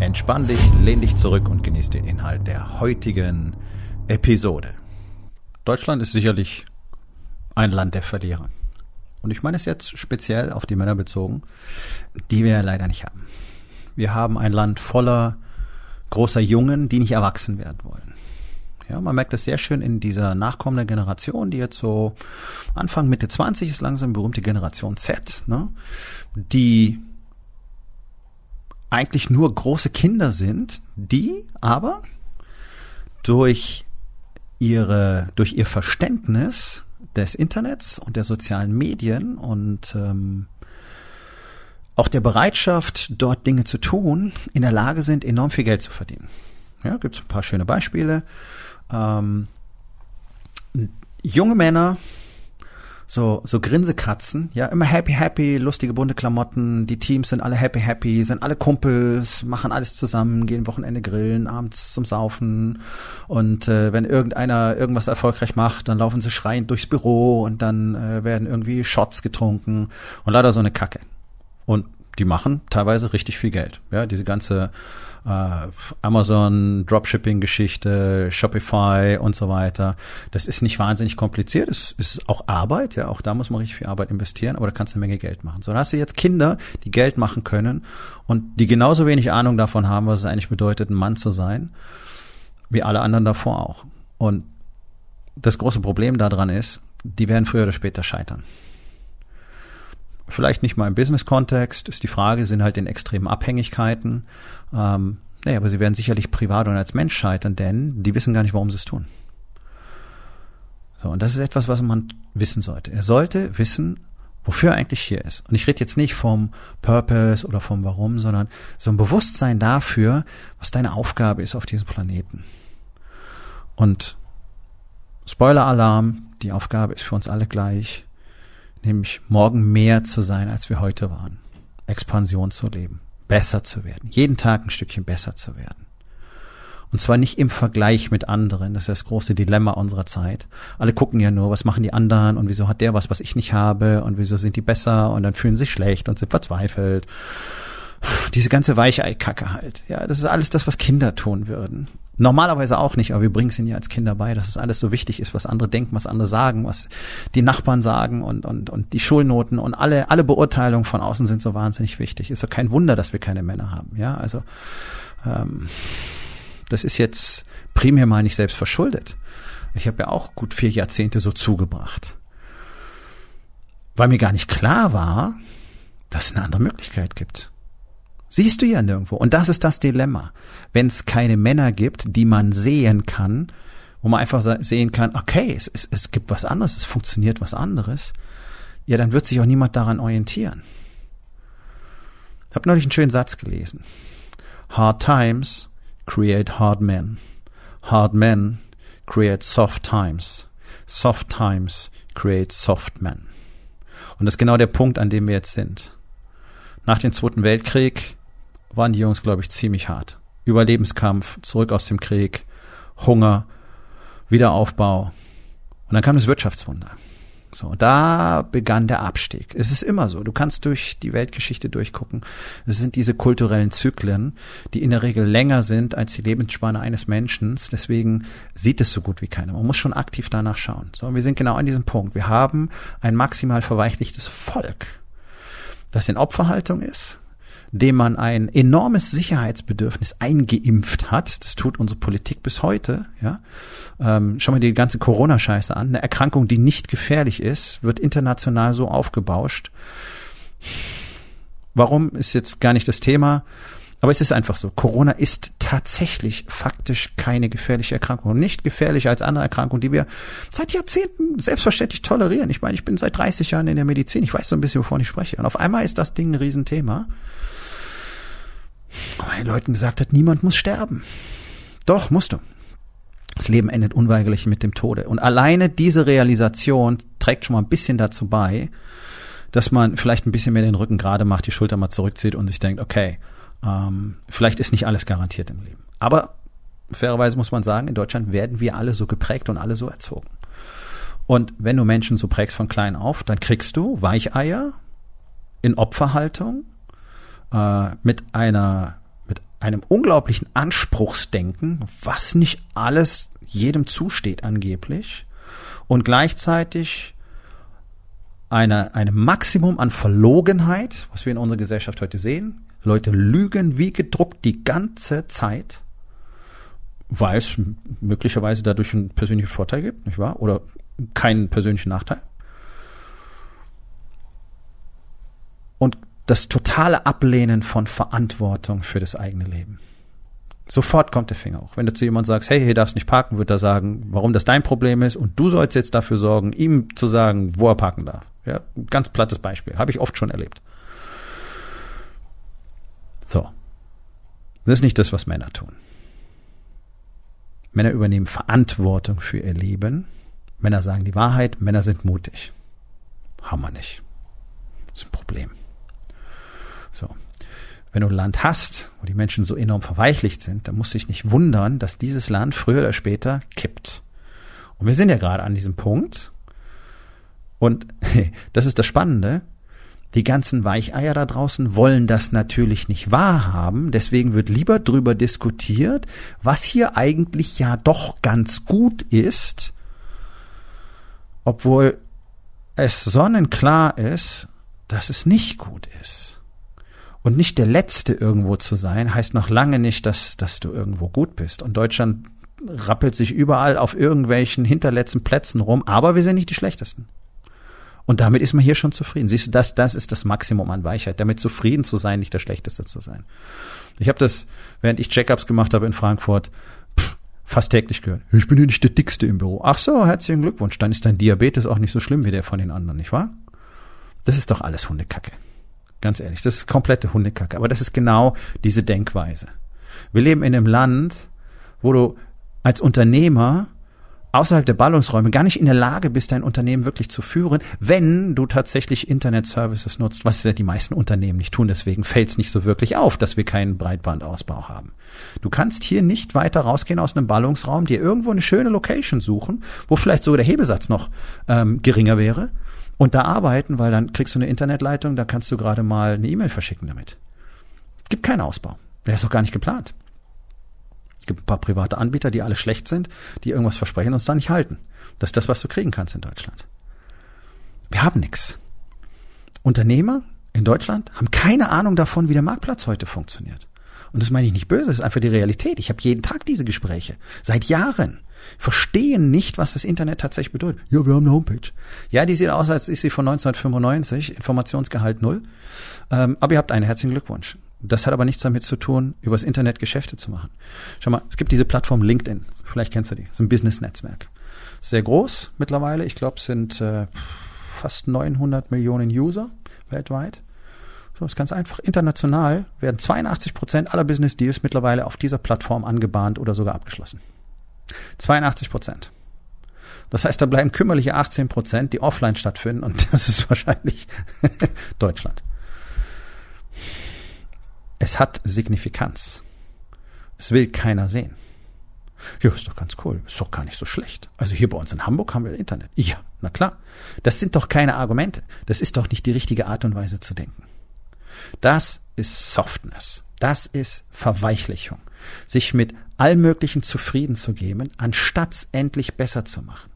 Entspann dich, lehn dich zurück und genieß den Inhalt der heutigen Episode. Deutschland ist sicherlich ein Land der Verlierer. Und ich meine es jetzt speziell auf die Männer bezogen, die wir leider nicht haben. Wir haben ein Land voller großer Jungen, die nicht erwachsen werden wollen. Ja, man merkt das sehr schön in dieser nachkommenden Generation, die jetzt so Anfang Mitte 20 ist langsam berühmte Generation Z, ne? die eigentlich nur große Kinder sind, die aber durch ihre, durch ihr Verständnis des Internets und der sozialen Medien und ähm, auch der Bereitschaft, dort Dinge zu tun, in der Lage sind, enorm viel Geld zu verdienen. Ja, gibt es ein paar schöne Beispiele. Ähm, junge Männer, so, so Grinsekatzen, ja, immer happy, happy, lustige bunte Klamotten, die Teams sind alle happy, happy, sind alle Kumpels, machen alles zusammen, gehen Wochenende grillen, abends zum Saufen und äh, wenn irgendeiner irgendwas erfolgreich macht, dann laufen sie schreiend durchs Büro und dann äh, werden irgendwie Shots getrunken und leider so eine Kacke. Und die machen teilweise richtig viel Geld. Ja, diese ganze äh, Amazon Dropshipping-Geschichte, Shopify und so weiter. Das ist nicht wahnsinnig kompliziert. Es ist auch Arbeit, ja, auch da muss man richtig viel Arbeit investieren, aber da kannst du eine Menge Geld machen. So, da hast du jetzt Kinder, die Geld machen können und die genauso wenig Ahnung davon haben, was es eigentlich bedeutet, ein Mann zu sein, wie alle anderen davor auch. Und das große Problem daran ist, die werden früher oder später scheitern. Vielleicht nicht mal im Business-Kontext, ist die Frage, sind halt in extremen Abhängigkeiten. Ähm, naja, aber sie werden sicherlich privat und als Mensch scheitern, denn die wissen gar nicht, warum sie es tun. So, und das ist etwas, was man wissen sollte. Er sollte wissen, wofür er eigentlich hier ist. Und ich rede jetzt nicht vom Purpose oder vom Warum, sondern so ein Bewusstsein dafür, was deine Aufgabe ist auf diesem Planeten. Und Spoiler-Alarm, die Aufgabe ist für uns alle gleich nämlich morgen mehr zu sein, als wir heute waren. Expansion zu leben, besser zu werden, jeden Tag ein Stückchen besser zu werden. Und zwar nicht im Vergleich mit anderen. Das ist das große Dilemma unserer Zeit. Alle gucken ja nur, was machen die anderen und wieso hat der was, was ich nicht habe und wieso sind die besser und dann fühlen sie sich schlecht und sind verzweifelt. Diese ganze Weicheikacke halt. Ja, das ist alles das, was Kinder tun würden. Normalerweise auch nicht, aber wir bringen es ihnen ja als Kinder bei, dass es alles so wichtig ist, was andere denken, was andere sagen, was die Nachbarn sagen und, und, und die Schulnoten und alle, alle Beurteilungen von außen sind so wahnsinnig wichtig. Ist doch kein Wunder, dass wir keine Männer haben. Ja, also ähm, das ist jetzt primär mal nicht selbst verschuldet. Ich habe ja auch gut vier Jahrzehnte so zugebracht. Weil mir gar nicht klar war, dass es eine andere Möglichkeit gibt. Siehst du ja nirgendwo. Und das ist das Dilemma. Wenn es keine Männer gibt, die man sehen kann, wo man einfach sehen kann, okay, es, es, es gibt was anderes, es funktioniert was anderes, ja, dann wird sich auch niemand daran orientieren. Ich habe neulich einen schönen Satz gelesen. Hard times create hard men. Hard men create soft times. Soft times create soft men. Und das ist genau der Punkt, an dem wir jetzt sind. Nach dem Zweiten Weltkrieg waren die Jungs, glaube ich, ziemlich hart. Überlebenskampf, zurück aus dem Krieg, Hunger, Wiederaufbau. Und dann kam das Wirtschaftswunder. So, da begann der Abstieg. Es ist immer so. Du kannst durch die Weltgeschichte durchgucken. Es sind diese kulturellen Zyklen, die in der Regel länger sind als die Lebensspanne eines Menschen. Deswegen sieht es so gut wie keiner. Man muss schon aktiv danach schauen. So, wir sind genau an diesem Punkt. Wir haben ein maximal verweichlichtes Volk, das in Opferhaltung ist, dem man ein enormes Sicherheitsbedürfnis eingeimpft hat. Das tut unsere Politik bis heute. Ja, ähm, schau mal die ganze Corona-Scheiße an. Eine Erkrankung, die nicht gefährlich ist, wird international so aufgebauscht. Warum ist jetzt gar nicht das Thema? Aber es ist einfach so. Corona ist tatsächlich faktisch keine gefährliche Erkrankung. Nicht gefährlicher als andere Erkrankungen, die wir seit Jahrzehnten selbstverständlich tolerieren. Ich meine, ich bin seit 30 Jahren in der Medizin. Ich weiß so ein bisschen, wovon ich spreche. Und auf einmal ist das Ding ein Riesenthema. Weil Leuten gesagt hat, niemand muss sterben. Doch, musst du. Das Leben endet unweigerlich mit dem Tode. Und alleine diese Realisation trägt schon mal ein bisschen dazu bei, dass man vielleicht ein bisschen mehr den Rücken gerade macht, die Schulter mal zurückzieht und sich denkt, okay, ähm, vielleicht ist nicht alles garantiert im Leben. Aber fairerweise muss man sagen, in Deutschland werden wir alle so geprägt und alle so erzogen. Und wenn du Menschen so prägst von klein auf, dann kriegst du Weicheier in Opferhaltung äh, mit einer mit einem unglaublichen Anspruchsdenken, was nicht alles jedem zusteht angeblich und gleichzeitig eine, eine Maximum an Verlogenheit, was wir in unserer Gesellschaft heute sehen. Leute lügen wie gedruckt die ganze Zeit, weil es möglicherweise dadurch einen persönlichen Vorteil gibt, nicht wahr? Oder keinen persönlichen Nachteil. Und das totale Ablehnen von Verantwortung für das eigene Leben. Sofort kommt der Finger hoch. Wenn du zu jemandem sagst, hey, hier darfst nicht parken, wird er sagen, warum das dein Problem ist und du sollst jetzt dafür sorgen, ihm zu sagen, wo er parken darf. Ja, ganz plattes Beispiel. Habe ich oft schon erlebt. So. Das ist nicht das, was Männer tun. Männer übernehmen Verantwortung für ihr Leben. Männer sagen die Wahrheit. Männer sind mutig. Haben wir nicht. Das ist ein Problem. So. Wenn du ein Land hast, wo die Menschen so enorm verweichlicht sind, dann musst du dich nicht wundern, dass dieses Land früher oder später kippt. Und wir sind ja gerade an diesem Punkt, und das ist das Spannende. Die ganzen Weicheier da draußen wollen das natürlich nicht wahrhaben. Deswegen wird lieber drüber diskutiert, was hier eigentlich ja doch ganz gut ist, obwohl es sonnenklar ist, dass es nicht gut ist. Und nicht der Letzte irgendwo zu sein, heißt noch lange nicht, dass, dass du irgendwo gut bist. Und Deutschland rappelt sich überall auf irgendwelchen hinterletzten Plätzen rum, aber wir sind nicht die Schlechtesten. Und damit ist man hier schon zufrieden. Siehst du, das, das ist das Maximum an Weichheit, damit zufrieden zu sein, nicht der Schlechteste zu sein. Ich habe das, während ich Checkups gemacht habe in Frankfurt, pff, fast täglich gehört. Ich bin ja nicht der Dickste im Büro. Ach so, herzlichen Glückwunsch. Dann ist dein Diabetes auch nicht so schlimm wie der von den anderen, nicht wahr? Das ist doch alles Hundekacke. Ganz ehrlich, das ist komplette Hundekacke. Aber das ist genau diese Denkweise. Wir leben in einem Land, wo du als Unternehmer außerhalb der Ballungsräume gar nicht in der Lage bist, dein Unternehmen wirklich zu führen, wenn du tatsächlich Internet-Services nutzt, was ja die meisten Unternehmen nicht tun. Deswegen fällt es nicht so wirklich auf, dass wir keinen Breitbandausbau haben. Du kannst hier nicht weiter rausgehen aus einem Ballungsraum, dir irgendwo eine schöne Location suchen, wo vielleicht sogar der Hebesatz noch ähm, geringer wäre und da arbeiten, weil dann kriegst du eine Internetleitung, da kannst du gerade mal eine E-Mail verschicken damit. Es gibt keinen Ausbau. Der ist auch gar nicht geplant gibt ein paar private Anbieter, die alle schlecht sind, die irgendwas versprechen und es dann nicht halten. Das ist das, was du kriegen kannst in Deutschland. Wir haben nichts. Unternehmer in Deutschland haben keine Ahnung davon, wie der Marktplatz heute funktioniert. Und das meine ich nicht böse, das ist einfach die Realität. Ich habe jeden Tag diese Gespräche. Seit Jahren. Verstehen nicht, was das Internet tatsächlich bedeutet. Ja, wir haben eine Homepage. Ja, die sieht aus, als ist sie von 1995, Informationsgehalt null. Ähm, aber ihr habt einen herzlichen Glückwunsch. Das hat aber nichts damit zu tun, übers Internet Geschäfte zu machen. Schau mal, es gibt diese Plattform LinkedIn. Vielleicht kennst du die. Das ist ein Business-Netzwerk. Sehr groß mittlerweile. Ich glaube, es sind äh, fast 900 Millionen User weltweit. So, ist ganz einfach. International werden 82 Prozent aller Business Deals mittlerweile auf dieser Plattform angebahnt oder sogar abgeschlossen. 82 Prozent. Das heißt, da bleiben kümmerliche 18 Prozent, die offline stattfinden und das ist wahrscheinlich Deutschland. Es hat Signifikanz. Es will keiner sehen. Ja, ist doch ganz cool. Ist doch gar nicht so schlecht. Also hier bei uns in Hamburg haben wir Internet. Ja, na klar. Das sind doch keine Argumente. Das ist doch nicht die richtige Art und Weise zu denken. Das ist Softness. Das ist Verweichlichung. Sich mit allem Möglichen zufrieden zu geben, anstatt es endlich besser zu machen.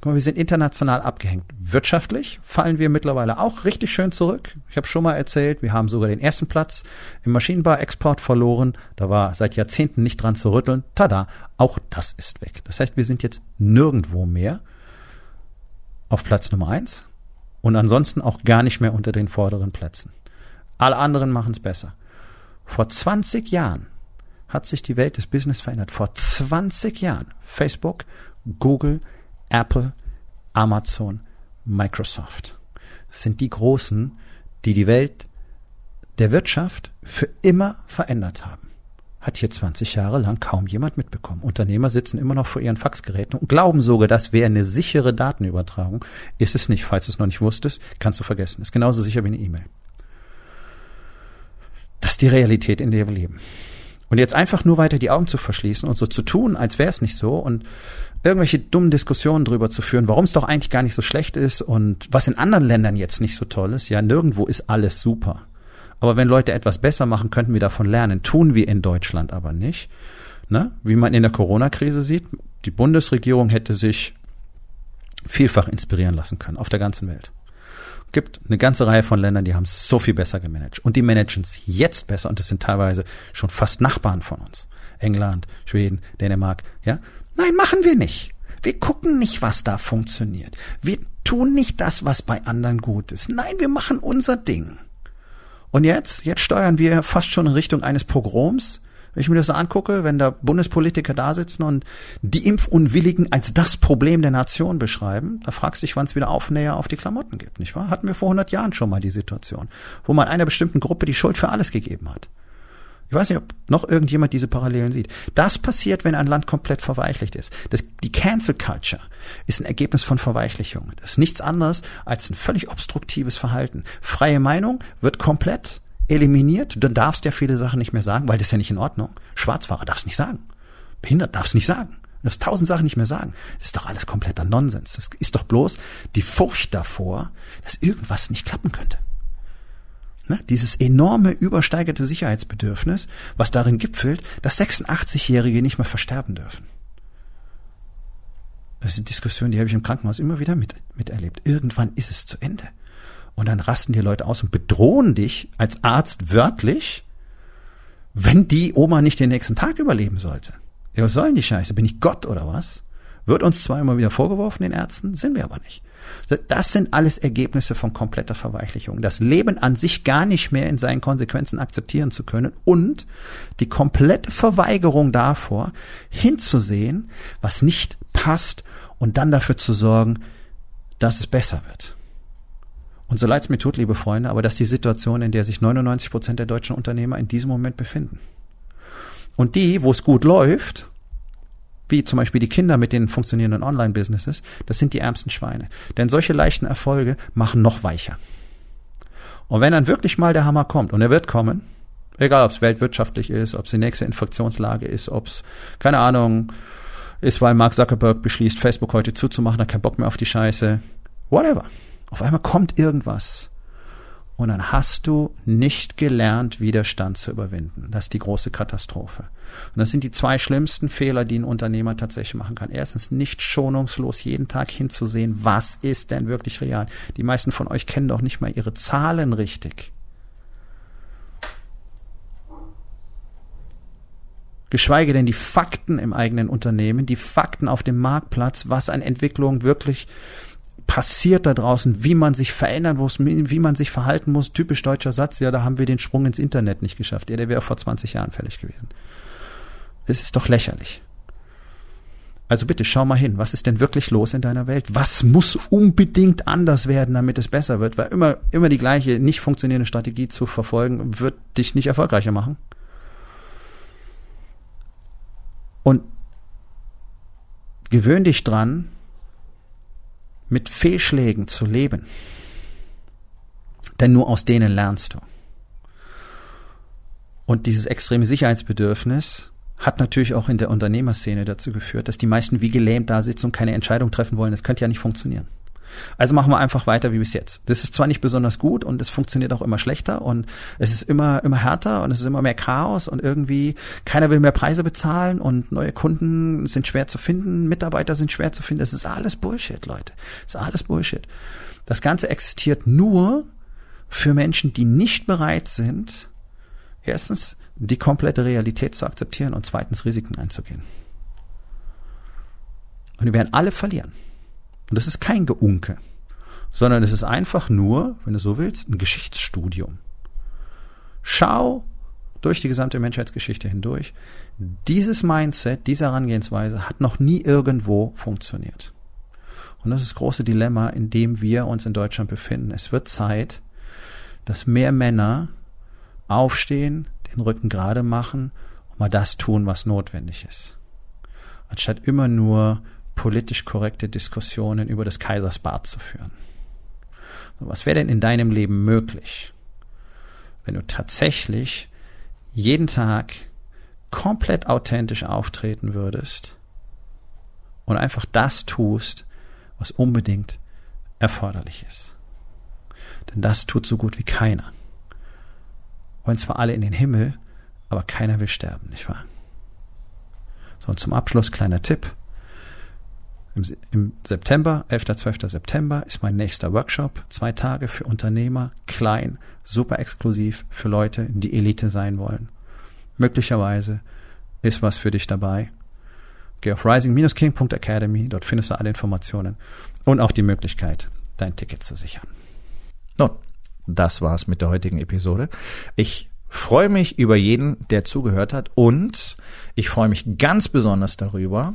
Guck mal, wir sind international abgehängt. Wirtschaftlich fallen wir mittlerweile auch richtig schön zurück. Ich habe schon mal erzählt, wir haben sogar den ersten Platz im Maschinenbau-Export verloren. Da war seit Jahrzehnten nicht dran zu rütteln. Tada, auch das ist weg. Das heißt, wir sind jetzt nirgendwo mehr auf Platz Nummer eins und ansonsten auch gar nicht mehr unter den vorderen Plätzen. Alle anderen machen es besser. Vor 20 Jahren hat sich die Welt des Business verändert. Vor 20 Jahren. Facebook, Google, Apple, Amazon, Microsoft. Sind die Großen, die die Welt der Wirtschaft für immer verändert haben. Hat hier 20 Jahre lang kaum jemand mitbekommen. Unternehmer sitzen immer noch vor ihren Faxgeräten und glauben sogar, das wäre eine sichere Datenübertragung. Ist es nicht. Falls du es noch nicht wusstest, kannst du vergessen. Ist genauso sicher wie eine E-Mail. Das ist die Realität, in der wir leben. Und jetzt einfach nur weiter die Augen zu verschließen und so zu tun, als wäre es nicht so und irgendwelche dummen Diskussionen drüber zu führen, warum es doch eigentlich gar nicht so schlecht ist und was in anderen Ländern jetzt nicht so toll ist. Ja, nirgendwo ist alles super. Aber wenn Leute etwas besser machen, könnten wir davon lernen. Tun wir in Deutschland aber nicht. Ne? Wie man in der Corona-Krise sieht, die Bundesregierung hätte sich vielfach inspirieren lassen können auf der ganzen Welt. Gibt eine ganze Reihe von Ländern, die haben es so viel besser gemanagt. Und die managen es jetzt besser und das sind teilweise schon fast Nachbarn von uns. England, Schweden, Dänemark, ja? Nein, machen wir nicht. Wir gucken nicht, was da funktioniert. Wir tun nicht das, was bei anderen gut ist. Nein, wir machen unser Ding. Und jetzt, jetzt steuern wir fast schon in Richtung eines Pogroms. Wenn ich mir das so angucke, wenn da Bundespolitiker da sitzen und die Impfunwilligen als das Problem der Nation beschreiben, da fragst du dich, wann es wieder Aufnäher auf die Klamotten gibt, nicht wahr? Hatten wir vor 100 Jahren schon mal die Situation, wo man einer bestimmten Gruppe die Schuld für alles gegeben hat. Ich weiß nicht, ob noch irgendjemand diese Parallelen sieht. Das passiert, wenn ein Land komplett verweichlicht ist. Das, die Cancel Culture ist ein Ergebnis von Verweichlichung. Das ist nichts anderes als ein völlig obstruktives Verhalten. Freie Meinung wird komplett eliminiert. Du darfst ja viele Sachen nicht mehr sagen, weil das ist ja nicht in Ordnung. Schwarzfahrer darfst nicht sagen. Behindert darfst nicht sagen. Du darfst tausend Sachen nicht mehr sagen. Das ist doch alles kompletter Nonsens. Das ist doch bloß die Furcht davor, dass irgendwas nicht klappen könnte. Ne? Dieses enorme übersteigerte Sicherheitsbedürfnis, was darin gipfelt, dass 86-Jährige nicht mehr versterben dürfen. Das sind Diskussionen, die habe ich im Krankenhaus immer wieder mit, miterlebt. Irgendwann ist es zu Ende. Und dann rasten die Leute aus und bedrohen dich als Arzt wörtlich, wenn die Oma nicht den nächsten Tag überleben sollte. Ja, was soll denn die Scheiße? Bin ich Gott oder was? Wird uns zwar immer wieder vorgeworfen, den Ärzten, sind wir aber nicht. Das sind alles Ergebnisse von kompletter Verweichlichung. Das Leben an sich gar nicht mehr in seinen Konsequenzen akzeptieren zu können und die komplette Verweigerung davor, hinzusehen, was nicht passt und dann dafür zu sorgen, dass es besser wird. Und so leid es mir tut, liebe Freunde, aber das ist die Situation, in der sich 99 Prozent der deutschen Unternehmer in diesem Moment befinden. Und die, wo es gut läuft, wie zum Beispiel die Kinder mit den funktionierenden Online-Businesses, das sind die ärmsten Schweine. Denn solche leichten Erfolge machen noch weicher. Und wenn dann wirklich mal der Hammer kommt, und er wird kommen, egal ob es weltwirtschaftlich ist, ob es die nächste Infektionslage ist, ob es, keine Ahnung, ist, weil Mark Zuckerberg beschließt, Facebook heute zuzumachen, hat keinen Bock mehr auf die Scheiße, whatever. Auf einmal kommt irgendwas und dann hast du nicht gelernt, Widerstand zu überwinden. Das ist die große Katastrophe. Und das sind die zwei schlimmsten Fehler, die ein Unternehmer tatsächlich machen kann. Erstens, nicht schonungslos jeden Tag hinzusehen, was ist denn wirklich real. Die meisten von euch kennen doch nicht mal ihre Zahlen richtig. geschweige denn die Fakten im eigenen Unternehmen, die Fakten auf dem Marktplatz, was an Entwicklung wirklich passiert da draußen, wie man sich verändern muss, wie man sich verhalten muss. Typisch deutscher Satz, ja, da haben wir den Sprung ins Internet nicht geschafft. Ja, der wäre vor 20 Jahren fällig gewesen. Es ist doch lächerlich. Also bitte schau mal hin, was ist denn wirklich los in deiner Welt? Was muss unbedingt anders werden, damit es besser wird? Weil immer, immer die gleiche nicht funktionierende Strategie zu verfolgen, wird dich nicht erfolgreicher machen. Und gewöhn dich dran, mit Fehlschlägen zu leben. Denn nur aus denen lernst du. Und dieses extreme Sicherheitsbedürfnis hat natürlich auch in der Unternehmerszene dazu geführt, dass die meisten wie gelähmt da sitzen und keine Entscheidung treffen wollen. Das könnte ja nicht funktionieren. Also machen wir einfach weiter wie bis jetzt. Das ist zwar nicht besonders gut und es funktioniert auch immer schlechter und es ist immer, immer härter und es ist immer mehr Chaos und irgendwie keiner will mehr Preise bezahlen und neue Kunden sind schwer zu finden, Mitarbeiter sind schwer zu finden. Das ist alles Bullshit, Leute. Das ist alles Bullshit. Das Ganze existiert nur für Menschen, die nicht bereit sind, erstens die komplette Realität zu akzeptieren und zweitens Risiken einzugehen. Und die werden alle verlieren. Und das ist kein Geunke, sondern es ist einfach nur, wenn du so willst, ein Geschichtsstudium. Schau durch die gesamte Menschheitsgeschichte hindurch. Dieses Mindset, diese Herangehensweise hat noch nie irgendwo funktioniert. Und das ist das große Dilemma, in dem wir uns in Deutschland befinden. Es wird Zeit, dass mehr Männer aufstehen, den Rücken gerade machen und mal das tun, was notwendig ist. Anstatt immer nur politisch korrekte Diskussionen über des Kaisers Bart zu führen. Was wäre denn in deinem Leben möglich, wenn du tatsächlich jeden Tag komplett authentisch auftreten würdest und einfach das tust, was unbedingt erforderlich ist. Denn das tut so gut wie keiner. Wollen zwar alle in den Himmel, aber keiner will sterben, nicht wahr? So, und zum Abschluss kleiner Tipp. Im, Im September, 11. 12. September ist mein nächster Workshop. Zwei Tage für Unternehmer, klein, super exklusiv für Leute, die Elite sein wollen. Möglicherweise ist was für dich dabei. Geh auf rising-king.academy, dort findest du alle Informationen und auch die Möglichkeit, dein Ticket zu sichern. Nun, das war's mit der heutigen Episode. Ich freue mich über jeden, der zugehört hat und ich freue mich ganz besonders darüber,